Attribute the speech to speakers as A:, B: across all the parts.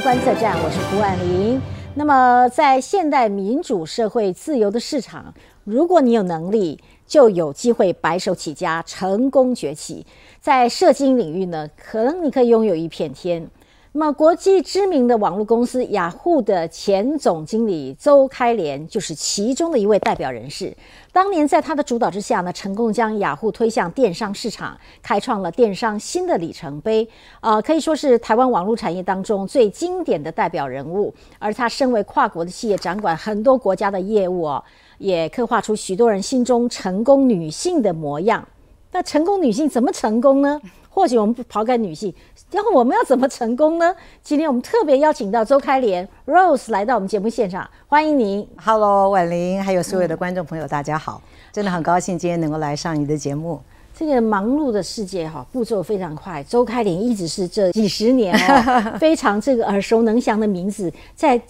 A: 观测站，我是胡万林。那么，在现代民主社会、自由的市场，如果你有能力，就有机会白手起家，成功崛起。在射精领域呢，可能你可以拥有一片天。那么，国际知名的网络公司雅虎的前总经理周开莲就是其中的一位代表人士。当年在他的主导之下呢，成功将雅虎推向电商市场，开创了电商新的里程碑。啊，可以说是台湾网络产业当中最经典的代表人物。而他身为跨国的企业，掌管很多国家的业务哦，也刻画出许多人心中成功女性的模样。那成功女性怎么成功呢？或许我们不抛开女性，然后我们要怎么成功呢？今天我们特别邀请到周开莲 Rose 来到我们节目现场，欢迎您。
B: Hello，婉玲，还有所有的观众朋友，大家好，真的很高兴今天能够来上你的节目。
A: 这个忙碌的世界哈，步骤非常快。周开莲一直是这几十年哦，非常这个耳熟能详的名字，在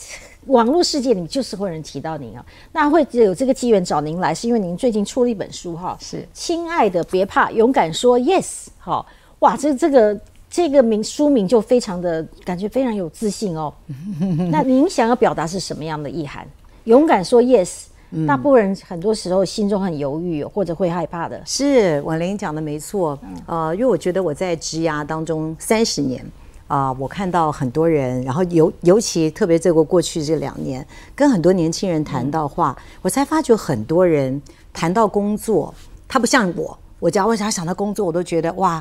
A: 网络世界里就是会有人提到您啊。那会有这个机缘找您来，是因为您最近出了一本书哈，
B: 是
A: 亲爱的，别怕，勇敢说 yes 哈。哇，这这个这个名书名就非常的感觉非常有自信哦。那您想要表达是什么样的意涵？勇敢说 yes，大部分人很多时候心中很犹豫或者会害怕的。
B: 是婉玲讲的没错，呃，因为我觉得我在职涯当中三十年啊，我看到很多人，然后尤尤其特别这个过去这两年，跟很多年轻人谈到话，我才发觉很多人谈到工作，他不像我，我只要为啥想到工作，我都觉得哇。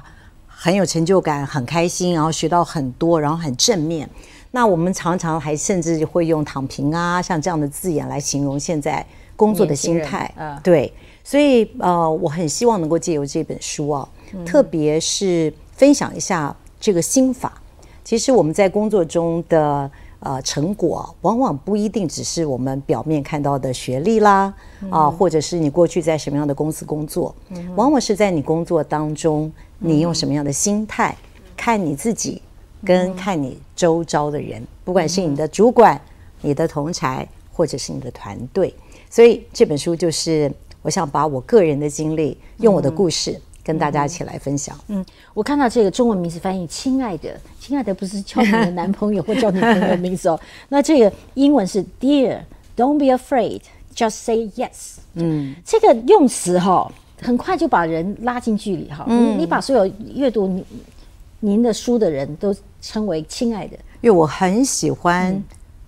B: 很有成就感，很开心，然后学到很多，然后很正面。那我们常常还甚至会用“躺平”啊，像这样的字眼来形容现在工作的心态。嗯，对。所以呃，我很希望能够借由这本书啊，特别是分享一下这个心法。其实我们在工作中的呃成果，往往不一定只是我们表面看到的学历啦，啊，或者是你过去在什么样的公司工作，往往是在你工作当中。你用什么样的心态看你自己，跟看你周遭的人，不管是你的主管、你的同才，或者是你的团队，所以这本书就是我想把我个人的经历，用我的故事跟大家一起来分享。嗯，
A: 我看到这个中文名字翻译“亲爱的”，亲爱的不是叫你的男朋友或叫女朋友名字哦，那这个英文是 “Dear”，Don't be afraid，just say yes。嗯，这个用词哈。很快就把人拉近距离哈，你你把所有阅读您您的书的人都称为亲爱的，
B: 因为我很喜欢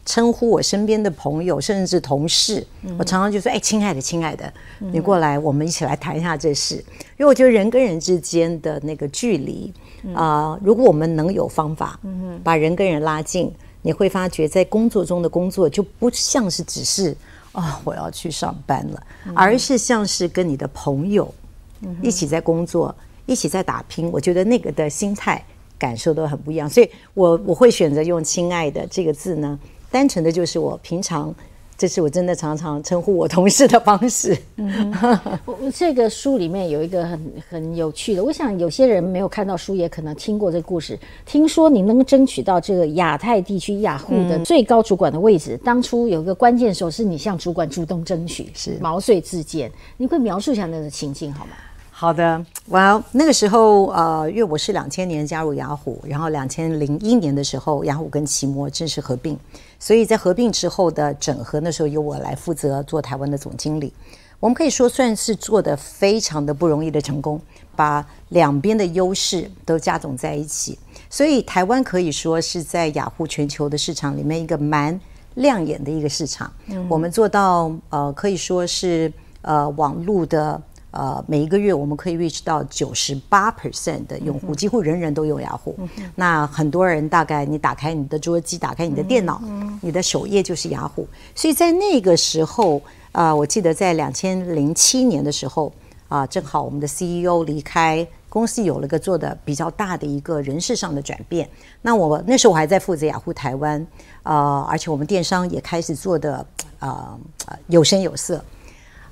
B: 称呼我身边的朋友甚至是同事，我常常就说哎，亲爱的，亲爱的，你过来，我们一起来谈一下这事。因为我觉得人跟人之间的那个距离啊，如果我们能有方法把人跟人拉近，你会发觉在工作中的工作就不像是只是。啊，我要去上班了，而是像是跟你的朋友一起在工作，一起在打拼。我觉得那个的心态感受都很不一样，所以我我会选择用“亲爱的”这个字呢，单纯的就是我平常。这是我真的常常称呼我同事的方式。
A: 这个书里面有一个很很有趣的，我想有些人没有看到书，也可能听过这个故事。听说你能争取到这个亚太地区雅虎的最高主管的位置，当初有一个关键时候是你向主管主动争取，
B: 是
A: 毛遂自荐。你会描述一下那个情境好吗？
B: 好的，Well，那个时候呃，因为我是两千年加入雅虎，然后两千零一年的时候，雅虎跟奇摩正式合并，所以在合并之后的整合，那时候由我来负责做台湾的总经理。我们可以说算是做的非常的不容易的成功，把两边的优势都加总在一起，所以台湾可以说是在雅虎全球的市场里面一个蛮亮眼的一个市场。我们做到呃，可以说是呃网络的。呃，每一个月我们可以 reach 到九十八 percent 的用户，几乎人人都用雅虎。那很多人大概你打开你的桌机，打开你的电脑，你的首页就是雅虎。所以在那个时候，啊，我记得在两千零七年的时候，啊，正好我们的 CEO 离开公司，有了个做的比较大的一个人事上的转变。那我那时候我还在负责雅虎台湾，啊，而且我们电商也开始做的啊有声有色。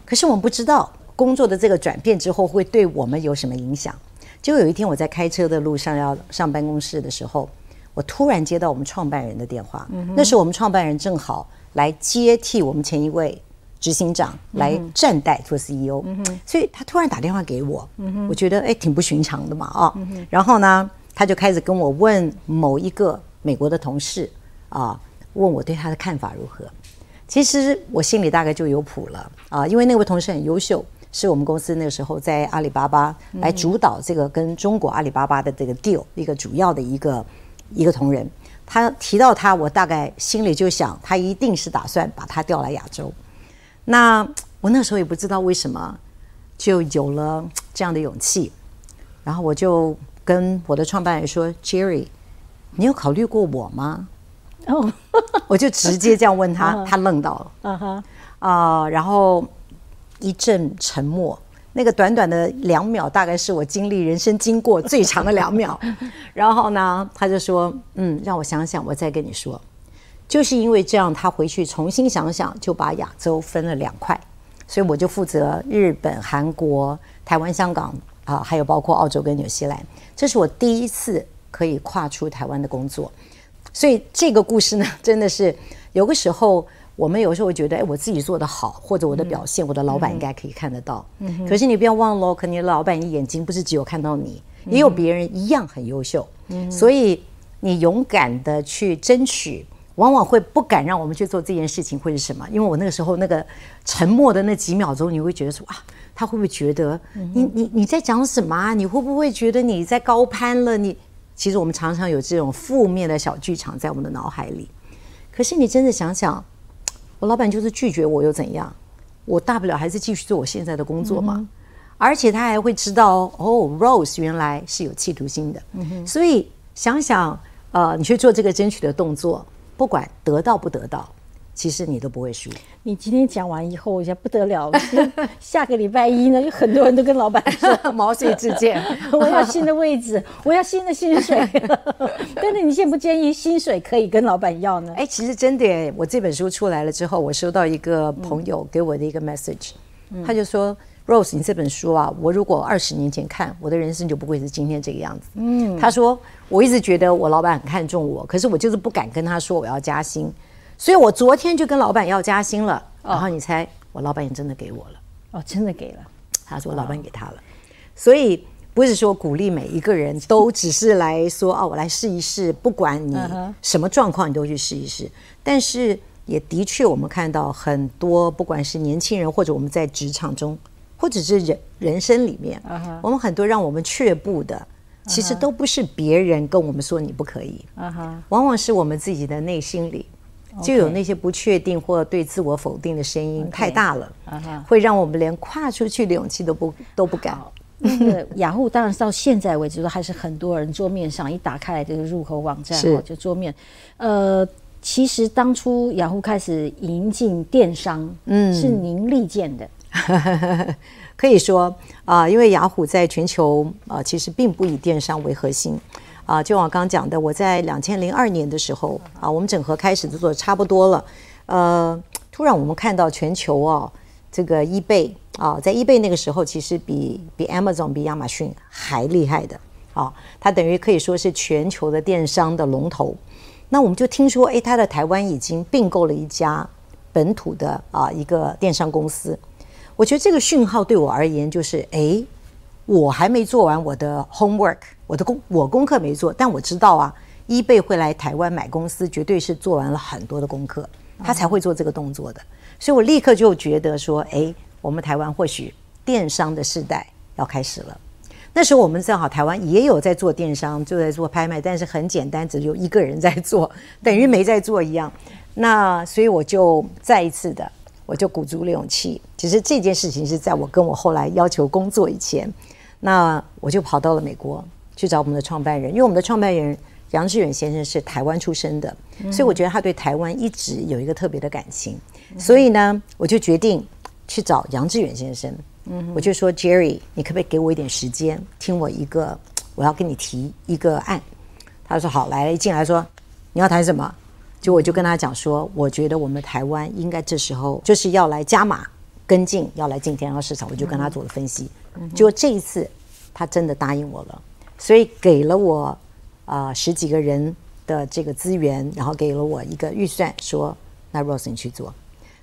B: 可是我们不知道。工作的这个转变之后会对我们有什么影响？就有一天我在开车的路上要上办公室的时候，我突然接到我们创办人的电话。那时候我们创办人正好来接替我们前一位执行长来站代做 CEO，所以他突然打电话给我，我觉得哎挺不寻常的嘛啊。然后呢，他就开始跟我问某一个美国的同事啊，问我对他的看法如何。其实我心里大概就有谱了啊，因为那位同事很优秀，是我们公司那个时候在阿里巴巴来主导这个跟中国阿里巴巴的这个 deal 一个主要的一个一个同仁。他提到他，我大概心里就想，他一定是打算把他调来亚洲。那我那时候也不知道为什么，就有了这样的勇气。然后我就跟我的创办人说：“Jerry，你有考虑过我吗？”哦，我就直接这样问他，他愣到了。啊哈，啊，然后一阵沉默。那个短短的两秒，大概是我经历人生经过最长的两秒。然后呢，他就说：“嗯，让我想想，我再跟你说。”就是因为这样，他回去重新想想，就把亚洲分了两块。所以我就负责日本、韩国、台湾、香港啊，还有包括澳洲跟纽西兰。这是我第一次可以跨出台湾的工作。所以这个故事呢，真的是有个时候。我们有时候会觉得，哎，我自己做的好，或者我的表现，我的老板应该可以看得到。嗯，可是你不要忘了，可能老板眼睛不是只有看到你，也有别人一样很优秀。嗯，所以你勇敢的去争取，往往会不敢让我们去做这件事情，会是什么？因为我那个时候那个沉默的那几秒钟，你会觉得说啊，他会不会觉得你你你在讲什么啊？你会不会觉得你在高攀了？你其实我们常常有这种负面的小剧场在我们的脑海里。可是你真的想想。我老板就是拒绝我又怎样？我大不了还是继续做我现在的工作嘛。而且他还会知道哦，Rose 原来是有企图心的。所以想想，呃，你去做这个争取的动作，不管得到不得到。其实你都不会输。
A: 你今天讲完以后，我想不得了。下个礼拜一呢，有很多人都跟老板说
B: 毛遂自荐，
A: 我要新的位置，我要新的薪水。但是你现在不建议薪水可以跟老板要呢？
B: 哎，其实真的，我这本书出来了之后，我收到一个朋友给我的一个 message，他就说：“Rose，你这本书啊，我如果二十年前看，我的人生就不会是今天这个样子。”嗯，他说：“我一直觉得我老板很看重我，可是我就是不敢跟他说我要加薪。”所以我昨天就跟老板要加薪了，然后你猜，我老板也真的给我了。哦，
A: 真的给了。
B: 他说老板给他了，所以不是说鼓励每一个人都只是来说哦，我来试一试，不管你什么状况，你都去试一试。但是也的确，我们看到很多，不管是年轻人或者我们在职场中，或者是人人生里面，我们很多让我们却步的，其实都不是别人跟我们说你不可以，往往是我们自己的内心里。就有那些不确定或对自我否定的声音太大了，会让我们连跨出去的勇气都不都不敢。
A: 那个 雅虎当然到现在为止都还是很多人桌面上一打开来这个入口网站哦，就桌面。呃，其实当初雅虎开始引进电商，嗯，是您力荐的，
B: 可以说啊，因为雅虎在全球啊，其实并不以电商为核心。啊，就我刚讲的，我在两千零二年的时候啊，我们整合开始就做差不多了。呃，突然我们看到全球啊，这个 eBay 啊，在 eBay 那个时候，其实比比 Amazon 比亚马逊还厉害的啊，它等于可以说是全球的电商的龙头。那我们就听说，哎，它的台湾已经并购了一家本土的啊一个电商公司。我觉得这个讯号对我而言就是，哎。我还没做完我的 homework，我的功我功课没做，但我知道啊，一贝会来台湾买公司，绝对是做完了很多的功课，他才会做这个动作的。所以我立刻就觉得说，哎，我们台湾或许电商的时代要开始了。那时候我们正好台湾也有在做电商，就在做拍卖，但是很简单，只有一个人在做，等于没在做一样。那所以我就再一次的，我就鼓足了勇气。其实这件事情是在我跟我后来要求工作以前。那我就跑到了美国去找我们的创办人，因为我们的创办人杨志远先生是台湾出生的，所以我觉得他对台湾一直有一个特别的感情。所以呢，我就决定去找杨志远先生。我就说：“Jerry，你可不可以给我一点时间，听我一个，我要跟你提一个案。”他说：“好。”来了，一进来说：“你要谈什么？”就我就跟他讲说：“我觉得我们台湾应该这时候就是要来加码跟进，要来进天然市场。”我就跟他做了分析。就这一次，他真的答应我了，所以给了我啊十几个人的这个资源，然后给了我一个预算，说那 Rose 你去做，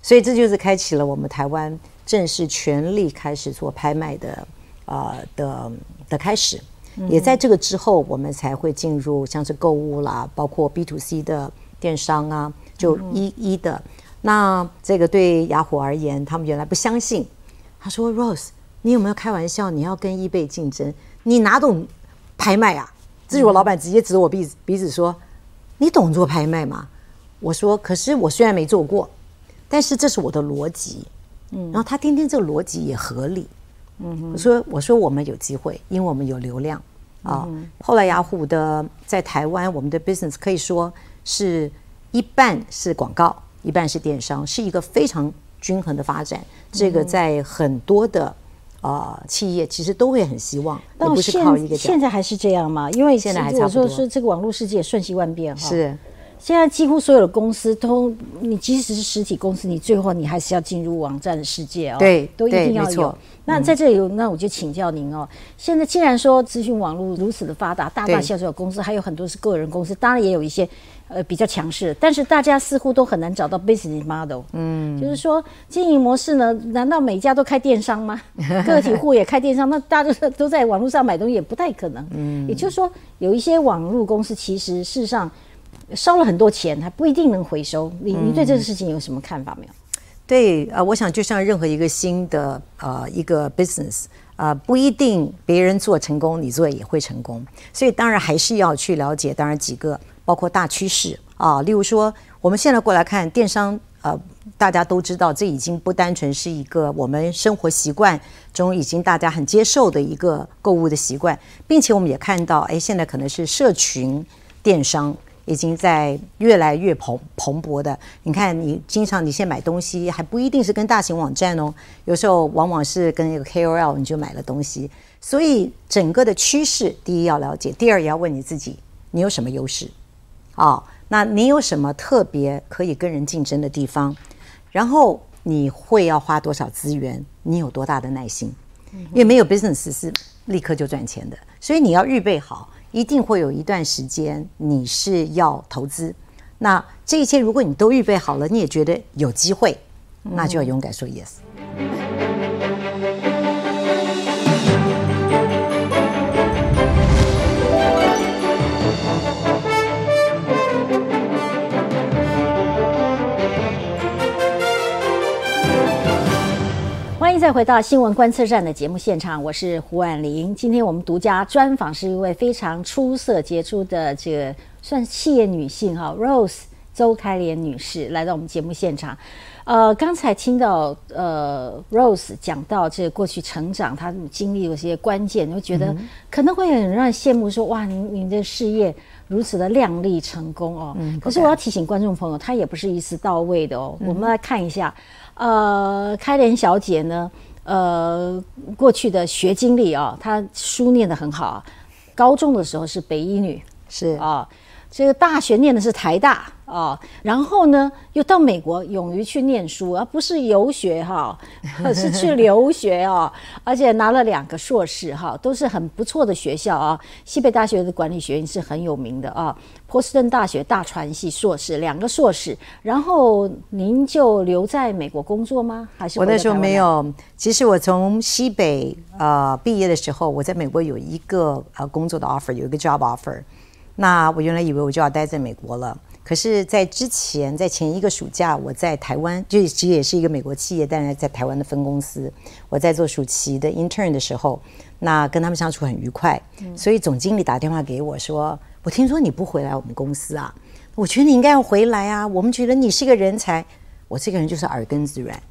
B: 所以这就是开启了我们台湾正式全力开始做拍卖的啊的的开始。也在这个之后，我们才会进入像是购物啦，包括 B to C 的电商啊，就一一的。那这个对雅虎而言，他们原来不相信。他说：“Rose，你有没有开玩笑？你要跟 eBay 竞争？你哪懂拍卖啊？”这是我老板直接指着我鼻子鼻子说：“你懂做拍卖吗？”我说：“可是我虽然没做过，但是这是我的逻辑。”嗯，然后他听听这个逻辑也合理。嗯，我说：“我说我们有机会，因为我们有流量啊。”后来雅虎的在台湾，我们的 business 可以说是一半是广告。一半是电商，是一个非常均衡的发展。这个在很多的呃企业其实都会很希望，
A: 但
B: 不是靠一个。
A: 现在还是这样吗？因为
B: 现在还差不
A: 多。说是这个网络世界瞬息万变哈。
B: 是。
A: 现在几乎所有的公司都，你即使是实体公司，你最后你还是要进入网站的世界哦。
B: 对，
A: 都一定要有。那在这里，那我就请教您哦。现在既然说资讯网络如此的发达，大大小小的公司还有很多是个人公司，当然也有一些呃比较强势，但是大家似乎都很难找到 business model。嗯，就是说经营模式呢，难道每家都开电商吗？个体户也开电商，那大家都都在网络上买东西也不太可能。嗯，也就是说，有一些网络公司其实事实上烧了很多钱，还不一定能回收。你你对这个事情有什么看法没有？
B: 对，呃，我想就像任何一个新的呃一个 business，啊，不一定别人做成功，你做也会成功。所以当然还是要去了解，当然几个包括大趋势啊，例如说我们现在过来看电商，呃，大家都知道，这已经不单纯是一个我们生活习惯中已经大家很接受的一个购物的习惯，并且我们也看到，哎，现在可能是社群电商。已经在越来越蓬蓬勃的。你看，你经常你先买东西，还不一定是跟大型网站哦，有时候往往是跟一个 KOL 你就买了东西。所以整个的趋势，第一要了解，第二也要问你自己，你有什么优势？哦，那你有什么特别可以跟人竞争的地方？然后你会要花多少资源？你有多大的耐心？因为没有 business 是立刻就赚钱的，所以你要预备好。一定会有一段时间你是要投资，那这一切如果你都预备好了，你也觉得有机会，那就要勇敢说 yes。
A: 再回到新闻观测站的节目现场，我是胡婉玲。今天我们独家专访是一位非常出色杰出的这个算企业女性哈，Rose 周开莲女士来到我们节目现场。呃，刚才听到呃 Rose 讲到这个过去成长，她经历有些关键，我觉得可能会很让人羡慕，说哇，您您的事业如此的亮丽成功哦。可是我要提醒观众朋友，她也不是一次到位的哦。我们来看一下。呃，开莲小姐呢，呃，过去的学经历啊，她书念得很好，高中的时候是北医女，
B: 是。
A: 啊，这个大学念的是台大。啊，然后呢，又到美国，勇于去念书，而不是游学哈，是去留学哦，而且拿了两个硕士哈，都是很不错的学校啊。西北大学的管理学院是很有名的啊，波士顿大学大传系硕士，两个硕士。然后您就留在美国工作吗？还是
B: 我那时候没有？其实我从西北呃毕业的时候，我在美国有一个呃工作的 offer，有一个 job offer。那我原来以为我就要待在美国了。可是，在之前，在前一个暑假，我在台湾，就其实也是一个美国企业，但是在台湾的分公司，我在做暑期的 intern 的时候，那跟他们相处很愉快。所以总经理打电话给我说：“我听说你不回来我们公司啊，我觉得你应该要回来啊，我们觉得你是一个人才。”我这个人就是耳根子软，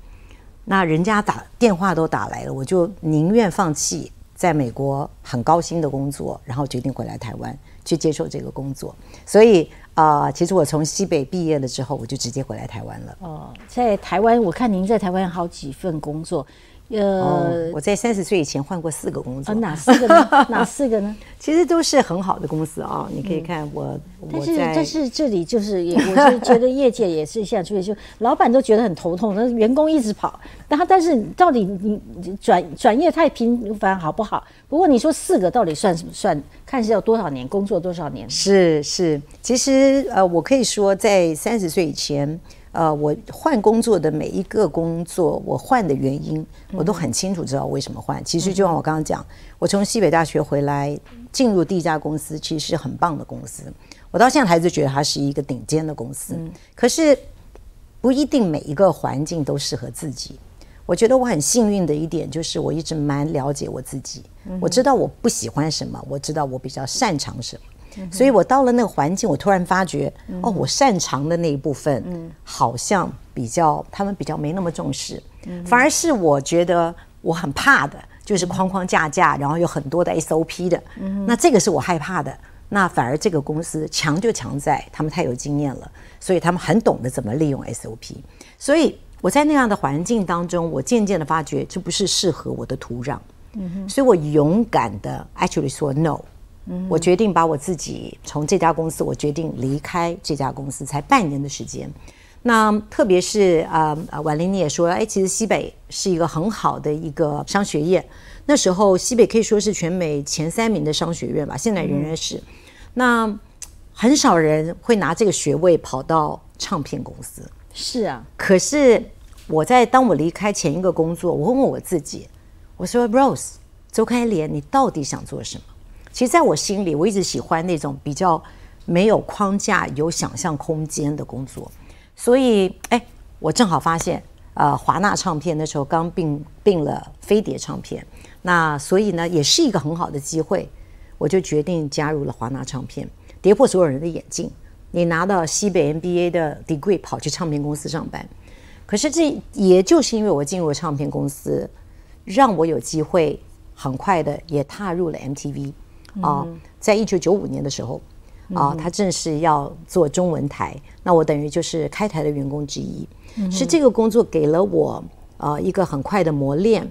B: 那人家打电话都打来了，我就宁愿放弃在美国很高薪的工作，然后决定回来台湾去接受这个工作。所以。啊，其实我从西北毕业了之后，我就直接回来台湾了。哦，
A: 在台湾，我看您在台湾有好几份工作。
B: 呃，我在三十岁以前换过四个工作，
A: 哪四个呢？哪四个呢？
B: 其实都是很好的公司啊，你可以看我。
A: 但是但是这里就是也，我就觉得业界也是现在出现，就老板都觉得很头痛，那员工一直跑，然后但是到底你转转业太频繁好不好？不过你说四个到底算什么？算看是要多少年工作多少年？
B: 是是，其实呃，我可以说在三十岁以前。呃，我换工作的每一个工作，我换的原因，我都很清楚知道为什么换。其实就像我刚刚讲，我从西北大学回来，进入第一家公司，其实是很棒的公司。我到现在还是觉得它是一个顶尖的公司。可是不一定每一个环境都适合自己。我觉得我很幸运的一点就是我一直蛮了解我自己，我知道我不喜欢什么，我知道我比较擅长什么，所以我到了那个环境，我突然发觉，哦，我擅长的那一部分，好像比较他们比较没那么重视，反而是我觉得我很怕的，就是框框架架，然后有很多的 SOP 的，那这个是我害怕的。那反而这个公司强就强在他们太有经验了，所以他们很懂得怎么利用 SOP，所以。我在那样的环境当中，我渐渐的发觉这不是适合我的土壤，所以我勇敢的 actually 说 no，我决定把我自己从这家公司，我决定离开这家公司，才半年的时间。那特别是啊啊，婉玲你也说，哎，其实西北是一个很好的一个商学院，那时候西北可以说是全美前三名的商学院吧，现在仍然是。那很少人会拿这个学位跑到唱片公司。
A: 是啊，
B: 可是我在当我离开前一个工作，我问问我自己，我说：“Rose，周开莲，你到底想做什么？”其实，在我心里，我一直喜欢那种比较没有框架、有想象空间的工作。所以，哎，我正好发现，呃，华纳唱片那时候刚并并了飞碟唱片，那所以呢，也是一个很好的机会，我就决定加入了华纳唱片，跌破所有人的眼镜。你拿到西北 MBA 的 degree 跑去唱片公司上班，可是这也就是因为我进入唱片公司，让我有机会很快的也踏入了 MTV 啊，在一九九五年的时候啊，他正式要做中文台，那我等于就是开台的员工之一，是这个工作给了我啊一个很快的磨练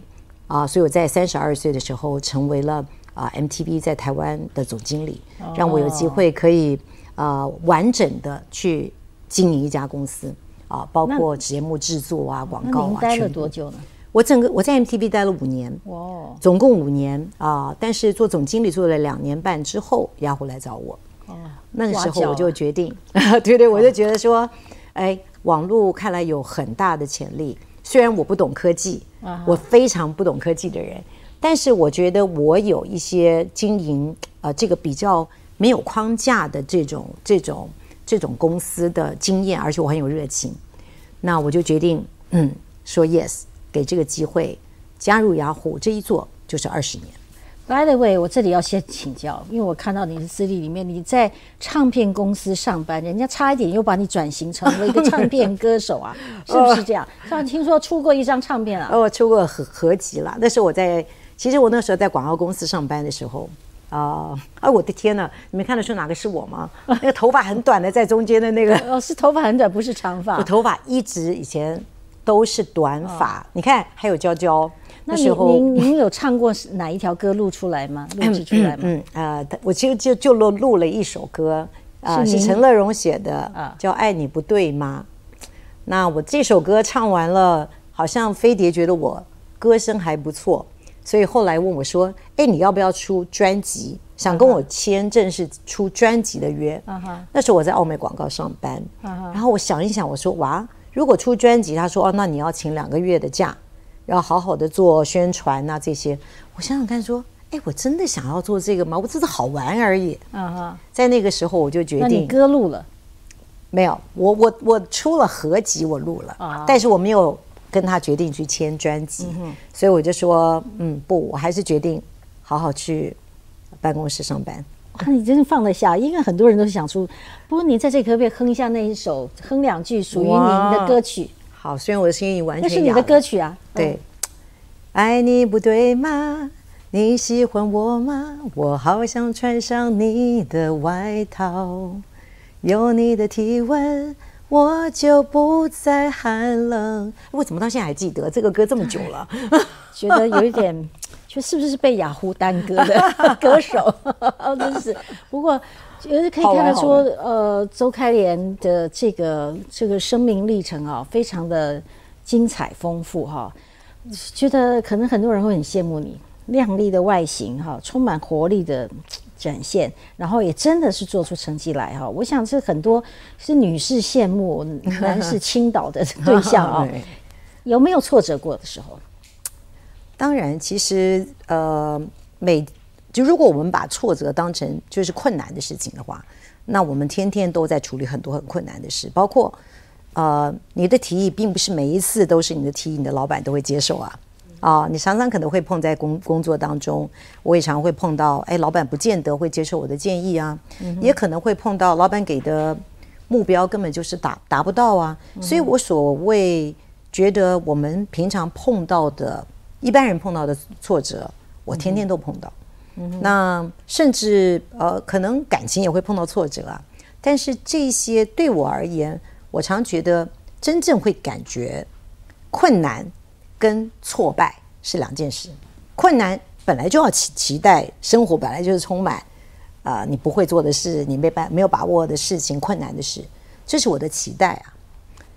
B: 啊，所以我在三十二岁的时候成为了啊 MTV 在台湾的总经理，让我有机会可以。啊，完整的去经营一家公司啊，包括节目制作啊、广告啊。您
A: 待了多久呢？
B: 我整个我在 MTV 待了五年，哦，总共五年啊。但是做总经理做了两年半之后，雅虎来找我，哦，那个时候我就决定，对对，我就觉得说，哎，网络看来有很大的潜力。虽然我不懂科技，我非常不懂科技的人，但是我觉得我有一些经营呃这个比较。没有框架的这种、这种、这种公司的经验，而且我很有热情，那我就决定，嗯，说 yes，给这个机会加入雅虎，这一做就是二十年。
A: By the way，我这里要先请教，因为我看到你的资历里面，你在唱片公司上班，人家差一点又把你转型成为一个唱片歌手啊，是不是这样？像听说出过一张唱片啊？
B: 哦，出过合合集了。那时候我在，其实我那时候在广告公司上班的时候。啊！哎，我的天呐，你们看得出哪个是我吗？那个头发很短的，在中间的那个
A: 哦，是头发很短，不是长发。
B: 我头发一直以前都是短发。你看，还有娇娇。
A: 那时候您您有唱过哪一条歌录出来吗？录制出来吗？嗯
B: 呃，我其实就就录录了一首歌啊，是陈乐融写的啊，叫《爱你不对吗》。那我这首歌唱完了，好像飞碟觉得我歌声还不错。所以后来问我说：“哎，你要不要出专辑？想跟我签正式出专辑的约？”那时候我在澳美广告上班，然后我想一想，我说：“哇，如果出专辑，他说哦，那你要请两个月的假，要好好的做宣传啊这些。”我想想看，说：“哎，我真的想要做这个吗？我只是好玩而已。”在那个时候我就决定，那
A: 你歌录了
B: 没有？我我我出了合集，我录了，但是我没有。跟他决定去签专辑，所以我就说，嗯，不，我还是决定好好去办公室上班。
A: 那你真的放得下？应该很多人都想出，不过你在这可不可以哼一下那一首，哼两句属于您的歌曲？
B: 好，虽然我的声音完全那
A: 是你的歌曲啊。
B: 对，爱你不对吗？你喜欢我吗？我好想穿上你的外套，有你的体温。我就不再寒冷。我怎么到现在还记得这个歌这么久了？
A: 觉得有一点，就是不是被雅虎耽搁的 歌手？真是。不过，也是可以看得出，呃，周开莲的这个这个生命历程啊，非常的精彩丰富哈。觉得可能很多人会很羡慕你靓丽的外形哈，充满活力的。展现，然后也真的是做出成绩来哈。我想是很多是女士羡慕，男士倾倒的对象啊。有没有挫折过的时候？
B: 当然，其实呃，每就如果我们把挫折当成就是困难的事情的话，那我们天天都在处理很多很困难的事，包括呃，你的提议并不是每一次都是你的提议，你的老板都会接受啊。啊，你常常可能会碰在工工作当中，我也常会碰到，哎，老板不见得会接受我的建议啊，也可能会碰到老板给的目标根本就是达达不到啊，所以我所谓觉得我们平常碰到的一般人碰到的挫折，我天天都碰到，那甚至呃，可能感情也会碰到挫折啊，但是这些对我而言，我常觉得真正会感觉困难。跟挫败是两件事，困难本来就要期期待，生活本来就是充满啊你不会做的事，你没办没有把握的事情，困难的事，这是我的期待啊。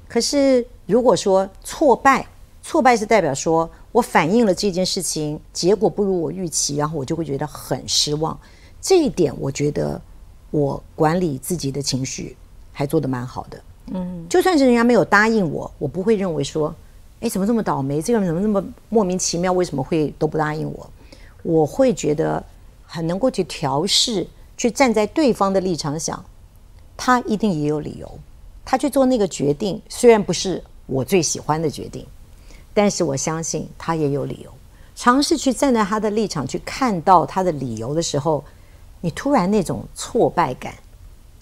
B: 可是如果说挫败，挫败是代表说我反映了这件事情，结果不如我预期，然后我就会觉得很失望。这一点我觉得我管理自己的情绪还做得蛮好的。嗯，就算是人家没有答应我，我不会认为说。哎，怎么这么倒霉？这个人怎么那么莫名其妙？为什么会都不答应我？我会觉得很能够去调试，去站在对方的立场想，他一定也有理由，他去做那个决定，虽然不是我最喜欢的决定，但是我相信他也有理由。尝试去站在他的立场去看到他的理由的时候，你突然那种挫败感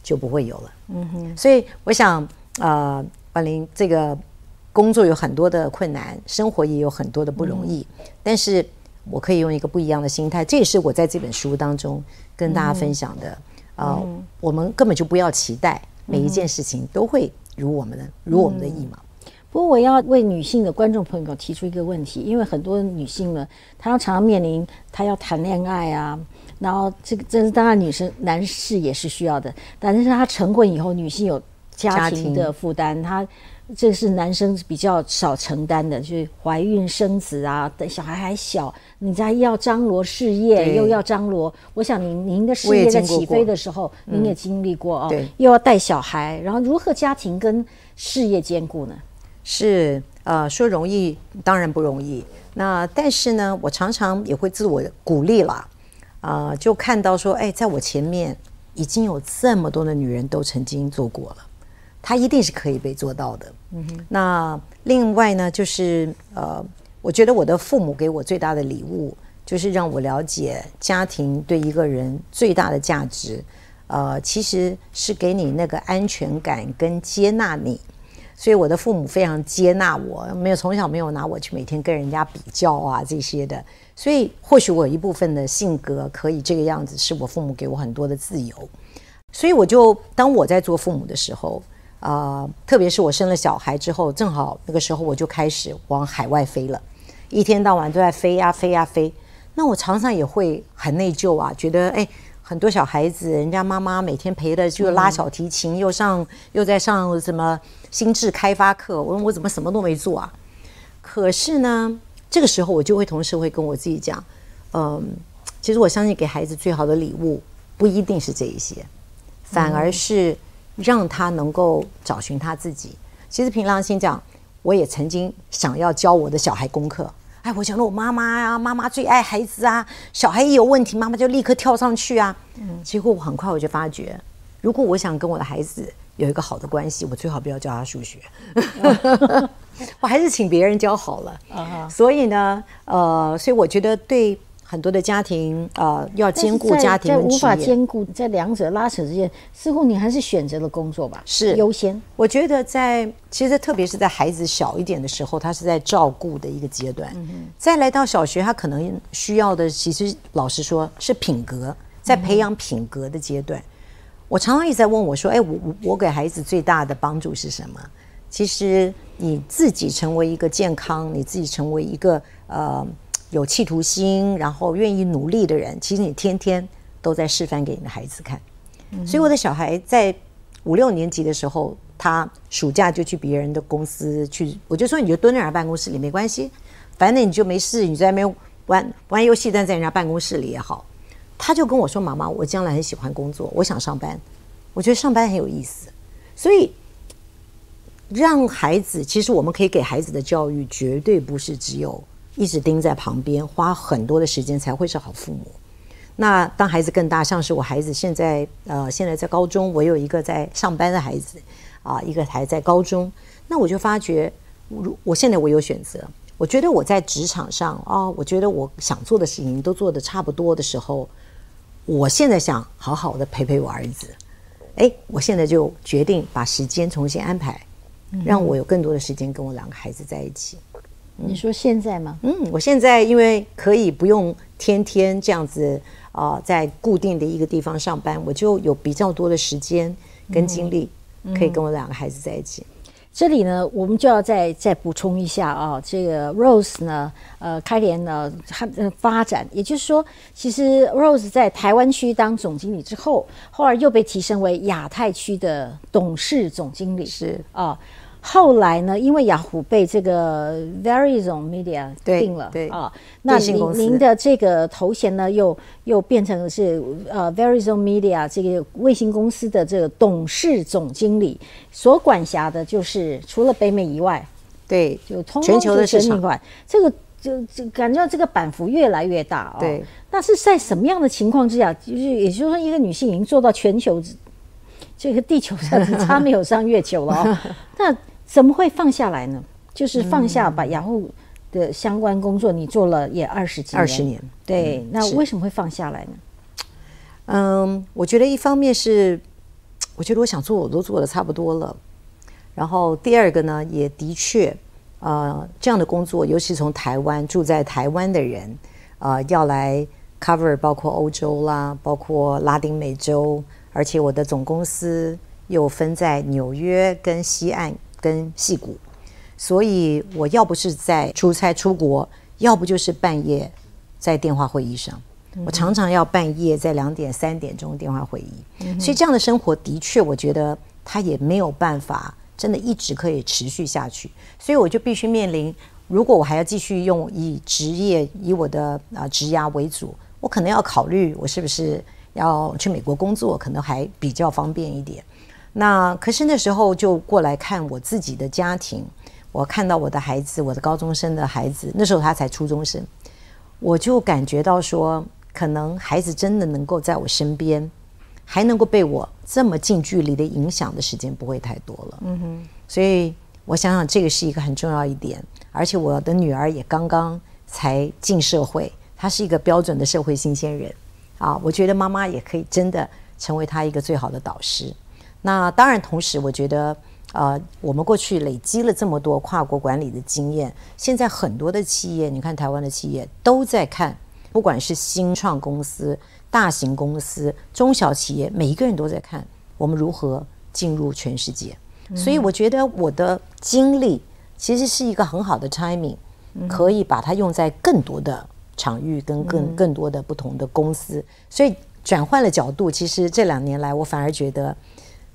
B: 就不会有了。嗯哼。所以我想，呃，婉玲这个。工作有很多的困难，生活也有很多的不容易，但是我可以用一个不一样的心态，这也是我在这本书当中跟大家分享的。啊，我们根本就不要期待每一件事情都会如我们的如我们的意嘛。
A: 不过我要为女性的观众朋友提出一个问题，因为很多女性呢，她要常常面临她要谈恋爱啊，然后这个这是当然女生男士也是需要的，但是她成婚以后，女性有家庭的负担，她。这是男生比较少承担的，就是怀孕生子啊，等小孩还小，你再要张罗事业，又要张罗。我想您您的事业在起飞的时候，您也经历过哦，又要带小孩，然后如何家庭跟事业兼顾呢？
B: 是呃，说容易当然不容易。那但是呢，我常常也会自我鼓励了，啊，就看到说，哎，在我前面已经有这么多的女人都曾经做过了。她一定是可以被做到的。嗯。那另外呢，就是呃，我觉得我的父母给我最大的礼物，就是让我了解家庭对一个人最大的价值，呃，其实是给你那个安全感跟接纳你。所以我的父母非常接纳我，没有从小没有拿我去每天跟人家比较啊这些的。所以或许我一部分的性格可以这个样子，是我父母给我很多的自由。所以我就当我在做父母的时候。啊，特别是我生了小孩之后，正好那个时候我就开始往海外飞了，一天到晚都在飞呀飞呀飞。那我常常也会很内疚啊，觉得哎，很多小孩子，人家妈妈每天陪的就拉小提琴，又上又在上什么心智开发课，我说我怎么什么都没做啊？可是呢，这个时候我就会同时会跟我自己讲，嗯，其实我相信给孩子最好的礼物不一定是这一些，反而是。让他能够找寻他自己。其实凭良心讲，我也曾经想要教我的小孩功课。哎，我想到我妈妈呀，妈妈最爱孩子啊，小孩一有问题，妈妈就立刻跳上去啊。嗯。结果我很快我就发觉，如果我想跟我的孩子有一个好的关系，我最好不要教他数学。我还是请别人教好了。啊所以呢，呃，所以我觉得对。很多的家庭啊，要兼顾家庭，
A: 无法兼顾，在两者拉扯之间，似乎你还是选择了工作吧，
B: 是
A: 优先。
B: 我觉得在其实特别是在孩子小一点的时候，他是在照顾的一个阶段。再来到小学，他可能需要的，其实老实说，是品格，在培养品格的阶段。我常常一直在问我说：“哎，我我我给孩子最大的帮助是什么？”其实你自己成为一个健康，你自己成为一个呃。有企图心，然后愿意努力的人，其实你天天都在示范给你的孩子看。所以我的小孩在五六年级的时候，他暑假就去别人的公司去，我就说你就蹲在人家办公室里没关系，反正你就没事，你在那边玩玩游戏，但在人家办公室里也好。他就跟我说：“妈妈，我将来很喜欢工作，我想上班。我觉得上班很有意思。”所以让孩子，其实我们可以给孩子的教育，绝对不是只有。一直盯在旁边，花很多的时间才会是好父母。那当孩子更大，像是我孩子现在呃现在在高中，我有一个在上班的孩子啊，一个还在高中，那我就发觉，如我现在我有选择，我觉得我在职场上啊，我觉得我想做的事情都做的差不多的时候，我现在想好好的陪陪我儿子，哎，我现在就决定把时间重新安排，让我有更多的时间跟我两个孩子在一起。
A: 你说现在吗？
B: 嗯，我现在因为可以不用天天这样子啊、在固定的一个地方上班，我就有比较多的时间跟精力，可以跟我两个孩子在一起。
A: 这里呢，我们就要再再补充一下啊，这个 Rose 呢，呃，开联呢，它的发展，也就是说，其实 Rose 在台湾区当总经理之后，后来又被提升为亚太区的董事总经理，
B: 是
A: 啊。后来呢，因为雅虎被这个 Verizon Media
B: 对
A: 定了，
B: 对
A: 啊，那您您的这个头衔呢，又又变成是呃 Verizon Media 这个卫星公司的这个董事总经理，所管辖的就是除了北美以外，
B: 对，
A: 就通通
B: 全球的市场
A: 这个就就感觉到这个版幅越来越大哦。
B: 对，
A: 那是在什么样的情况之下？就是也就是说，一个女性已经做到全球这个地球上只差没有上月球了哦。那怎么会放下来呢？就是放下把雅虎的相关工作你做了也二十几年，
B: 二十年
A: 对，那为什么会放下来呢？
B: 嗯，我觉得一方面是，我觉得我想做我都做的差不多了。然后第二个呢，也的确，呃，这样的工作，尤其从台湾住在台湾的人，呃，要来 cover 包括欧洲啦，包括拉丁美洲，而且我的总公司又分在纽约、跟西岸、跟戏骨，所以我要不是在出差出国，要不就是半夜在电话会议上。我常常要半夜在两点、三点钟电话会议，所以这样的生活的确，我觉得他也没有办法真的一直可以持续下去，所以我就必须面临，如果我还要继续用以职业、以我的啊职涯为主，我可能要考虑我是不是要去美国工作，可能还比较方便一点。那可是那时候就过来看我自己的家庭，我看到我的孩子，我的高中生的孩子，那时候他才初中生，我就感觉到说，可能孩子真的能够在我身边，还能够被我这么近距离的影响的时间不会太多了。嗯哼，所以我想想，这个是一个很重要一点。而且我的女儿也刚刚才进社会，她是一个标准的社会新鲜人啊。我觉得妈妈也可以真的成为她一个最好的导师。那当然，同时我觉得，呃，我们过去累积了这么多跨国管理的经验，现在很多的企业，你看台湾的企业都在看，不管是新创公司、大型公司、中小企业，每一个人都在看我们如何进入全世界。所以我觉得我的经历其实是一个很好的 timing，可以把它用在更多的场域跟更更多的不同的公司。所以转换了角度，其实这两年来，我反而觉得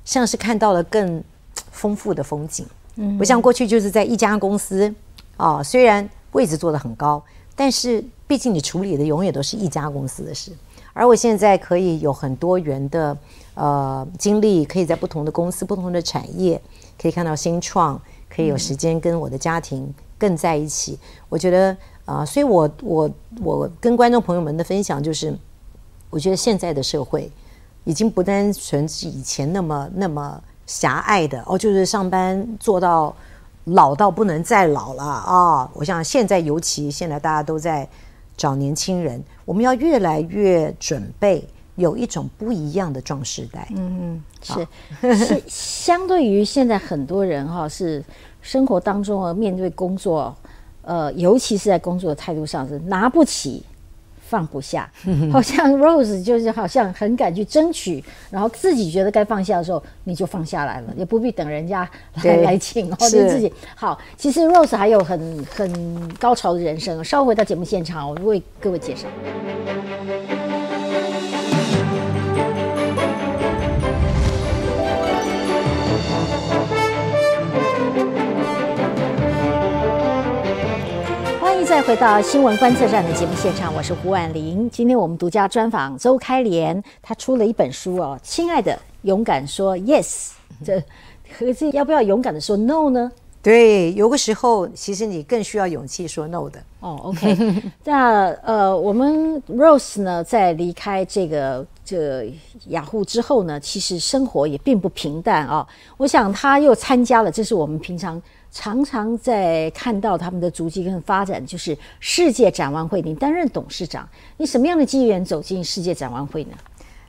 B: 像是看到了更丰富的风景。嗯，不像过去就是在一家公司啊，虽然位置做得很高，但是毕竟你处理的永远都是一家公司的事。而我现在可以有很多元的呃经历，可以在不同的公司、不同的产业，可以看到新创，可以有时间跟我的家庭更在一起。我觉得啊、呃所以我我我跟观众朋友们的分享就是，我觉得现在的社会已经不单纯是以前那么那么狭隘的哦，就是上班做到老到不能再老了啊！我想现在尤其现在大家都在找年轻人，我们要越来越准备有一种不一样的壮世代。嗯嗯，
A: 是 是，相对于现在很多人哈，是生活当中啊，面对工作，呃，尤其是在工作的态度上是拿不起。放不下，好像 Rose 就是好像很敢去争取，然后自己觉得该放下的时候，你就放下来了，也不必等人家来来请哦，就自己好。其实 Rose 还有很很高潮的人生，稍后回到节目现场，我为各位介绍。再回到新闻观测站的节目现场，我是胡婉玲。今天我们独家专访周开莲，他出了一本书哦，《亲爱的，勇敢说 yes》。这可是要不要勇敢的说 no 呢？
B: 对，有个时候其实你更需要勇气说 no 的。
A: 哦，OK，那呃，我们 Rose 呢，在离开这个这雅虎之后呢，其实生活也并不平淡啊。我想他又参加了，这是我们平常常常在看到他们的足迹跟发展，就是世界展望会。你担任董事长，你什么样的机缘走进世界展望会呢？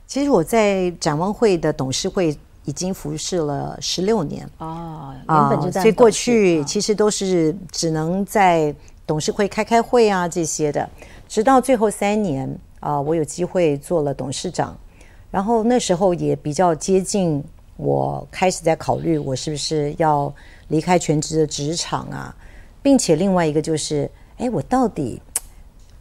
B: 其实我在展望会的董事会已经服侍了十六年
A: 哦，原本就在、
B: 所以过去其实都是只能在。董事会开开会啊，这些的，直到最后三年啊，我有机会做了董事长，然后那时候也比较接近，我开始在考虑我是不是要离开全职的职场啊，并且另外一个就是，哎，我到底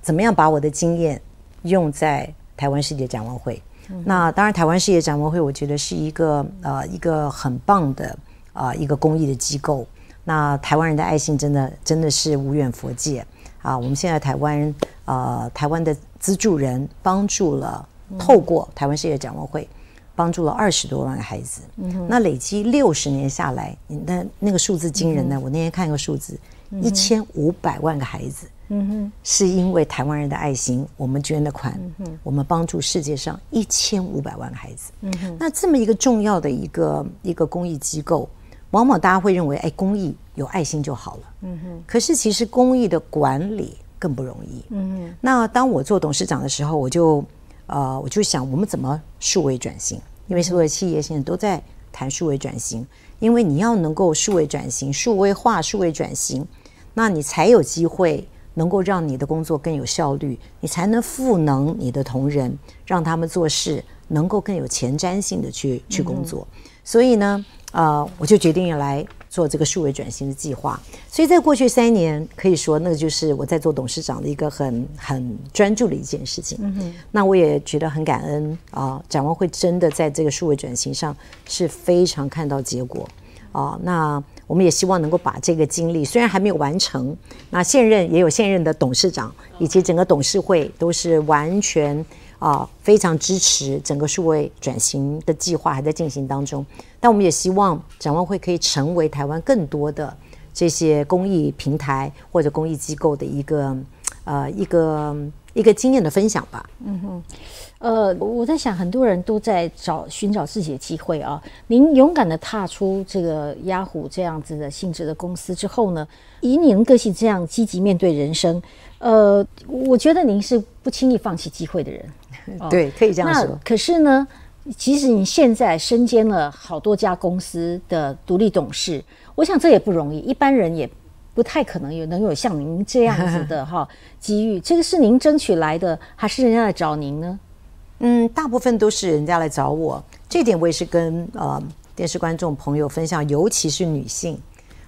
B: 怎么样把我的经验用在台湾世界展望会？那当然，台湾世界展望会，我觉得是一个呃一个很棒的啊一个公益的机构。那台湾人的爱心真的真的是无远佛界啊！我们现在台湾呃，台湾的资助人帮助了，透过台湾世界展望会，帮助了二十多万个孩子。嗯那累积六十年下来，那那个数字惊人呢！我那天看一个数字，一千五百万个孩子，嗯哼，是因为台湾人的爱心，我们捐的款，我们帮助世界上一千五百万个孩子。嗯哼，那这么一个重要的一个一个公益机构。往往大家会认为，哎，公益有爱心就好了。嗯哼。可是其实公益的管理更不容易。嗯。那当我做董事长的时候，我就呃，我就想，我们怎么数位转型？因为所有企业现在都在谈数位转型，因为你要能够数位转型、数位化、数位转型，那你才有机会能够让你的工作更有效率，你才能赋能你的同仁，让他们做事能够更有前瞻性的去去工作。所以呢。呃，我就决定来做这个数位转型的计划。所以在过去三年，可以说那个就是我在做董事长的一个很很专注的一件事情。嗯哼。那我也觉得很感恩啊，展望会真的在这个数位转型上是非常看到结果啊。那我们也希望能够把这个经历，虽然还没有完成，那现任也有现任的董事长以及整个董事会都是完全。啊，非常支持整个数位转型的计划还在进行当中，但我们也希望展望会可以成为台湾更多的这些公益平台或者公益机构的一个呃一个一个经验的分享吧。嗯哼，
A: 呃，我在想很多人都在找寻找自己的机会啊。您勇敢的踏出这个雅虎这样子的性质的公司之后呢，以您个性这样积极面对人生，呃，我觉得您是不轻易放弃机会的人。
B: 对，可以这样说。
A: 可是呢，即使你现在身兼了好多家公司的独立董事，我想这也不容易，一般人也不太可能有能有像您这样子的 哈机遇。这个是您争取来的，还是人家来找您呢？
B: 嗯，大部分都是人家来找我。这点我也是跟呃电视观众朋友分享，尤其是女性，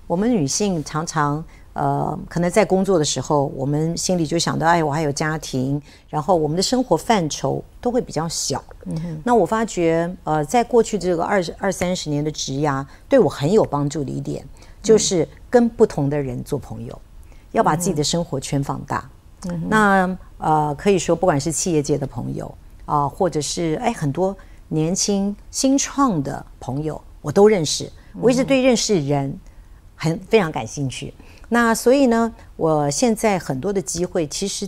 B: 我们女性常常。呃，可能在工作的时候，我们心里就想到，哎，我还有家庭，然后我们的生活范畴都会比较小。嗯哼。那我发觉，呃，在过去这个二二三十年的职涯，对我很有帮助的一点，就是跟不同的人做朋友，要把自己的生活圈放大。嗯哼。那呃，可以说，不管是企业界的朋友啊，或者是哎很多年轻新创的朋友，我都认识。我一直对认识人很非常感兴趣。那所以呢，我现在很多的机会其实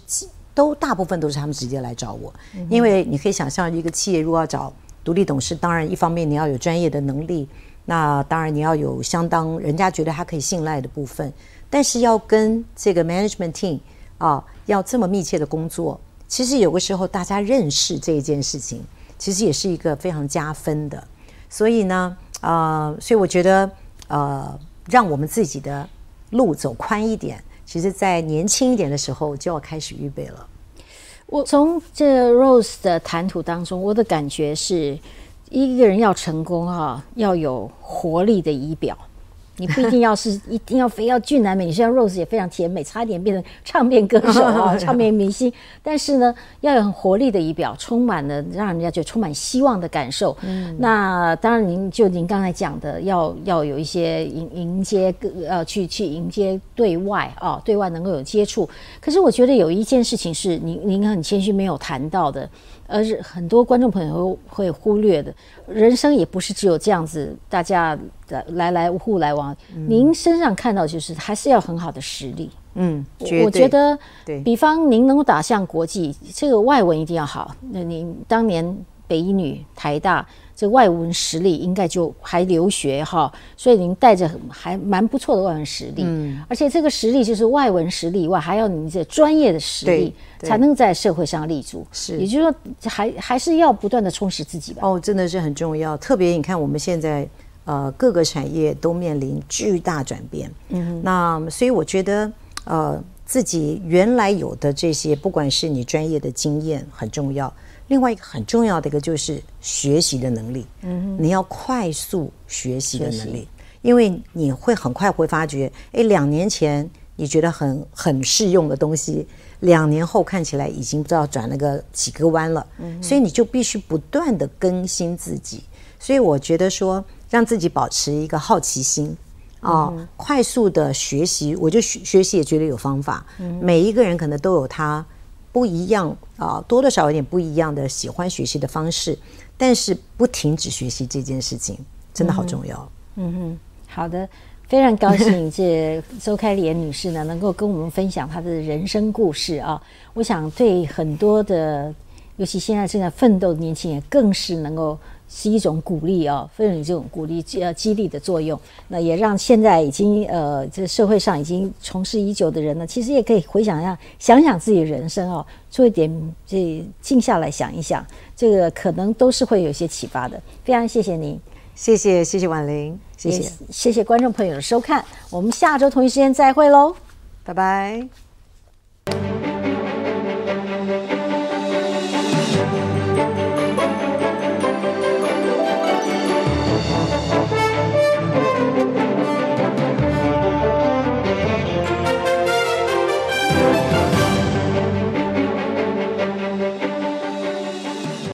B: 都大部分都是他们直接来找我，因为你可以想象，一个企业如果要找独立董事，当然一方面你要有专业的能力，那当然你要有相当人家觉得他可以信赖的部分，但是要跟这个 management team 啊要这么密切的工作，其实有个时候大家认识这一件事情，其实也是一个非常加分的。所以呢，呃，所以我觉得呃，让我们自己的。路走宽一点，其实，在年轻一点的时候就要开始预备了。
A: 我从这 Rose 的谈吐当中，我的感觉是，一个人要成功啊，要有活力的仪表。你不一定要是 一定要非要俊男美女，像 Rose 也非常甜美，差一点变成唱片歌手啊，唱片明星。但是呢，要有很活力的仪表，充满了让人家觉得充满希望的感受。嗯，那当然，您就您刚才讲的，要要有一些迎迎接呃，去去迎接对外啊，对外能够有接触。可是我觉得有一件事情是您您很谦虚没有谈到的。呃，很多观众朋友会忽略的，人生也不是只有这样子，大家的来来互来往。您身上看到就是还是要很好的实力。
B: 嗯，
A: 我觉得，
B: 对，
A: 比方您能够打向国际，这个外文一定要好。那您当年北一女、台大。这外文实力应该就还留学哈，所以您带着还蛮不错的外文实力，嗯，而且这个实力就是外文实力以外，还要你这专业的实力，才能在社会上立足。
B: 是，
A: 也就是说，还还是要不断的充实自己吧。
B: 哦，真的是很重要。特别你看，我们现在呃各个产业都面临巨大转变，嗯，那所以我觉得呃自己原来有的这些，不管是你专业的经验很重要。另外一个很重要的一个就是学习的能力，嗯，你要快速学习的能力，因为你会很快会发觉，哎，两年前你觉得很很适用的东西，两年后看起来已经不知道转了个几个弯了，嗯，所以你就必须不断的更新自己，所以我觉得说让自己保持一个好奇心，啊，快速的学习，我就学学习也觉得有方法，每一个人可能都有他。不一样啊，多多少有点不一样的喜欢学习的方式，但是不停止学习这件事情真的好重要。
A: 嗯哼，好的，非常高兴这周开莲女士呢能够跟我们分享她的人生故事啊，我想对很多的，尤其现在正在奋斗的年轻人更是能够。是一种鼓励啊，非常有这种鼓励呃激励的作用。那也让现在已经呃这社会上已经从事已久的人呢，其实也可以回想一下，想想自己的人生哦，做一点这静下来想一想，这个可能都是会有些启发的。非常谢谢您，
B: 谢谢谢谢婉玲，谢谢
A: 谢谢观众朋友的收看，我们下周同一时间再会喽，
B: 拜拜。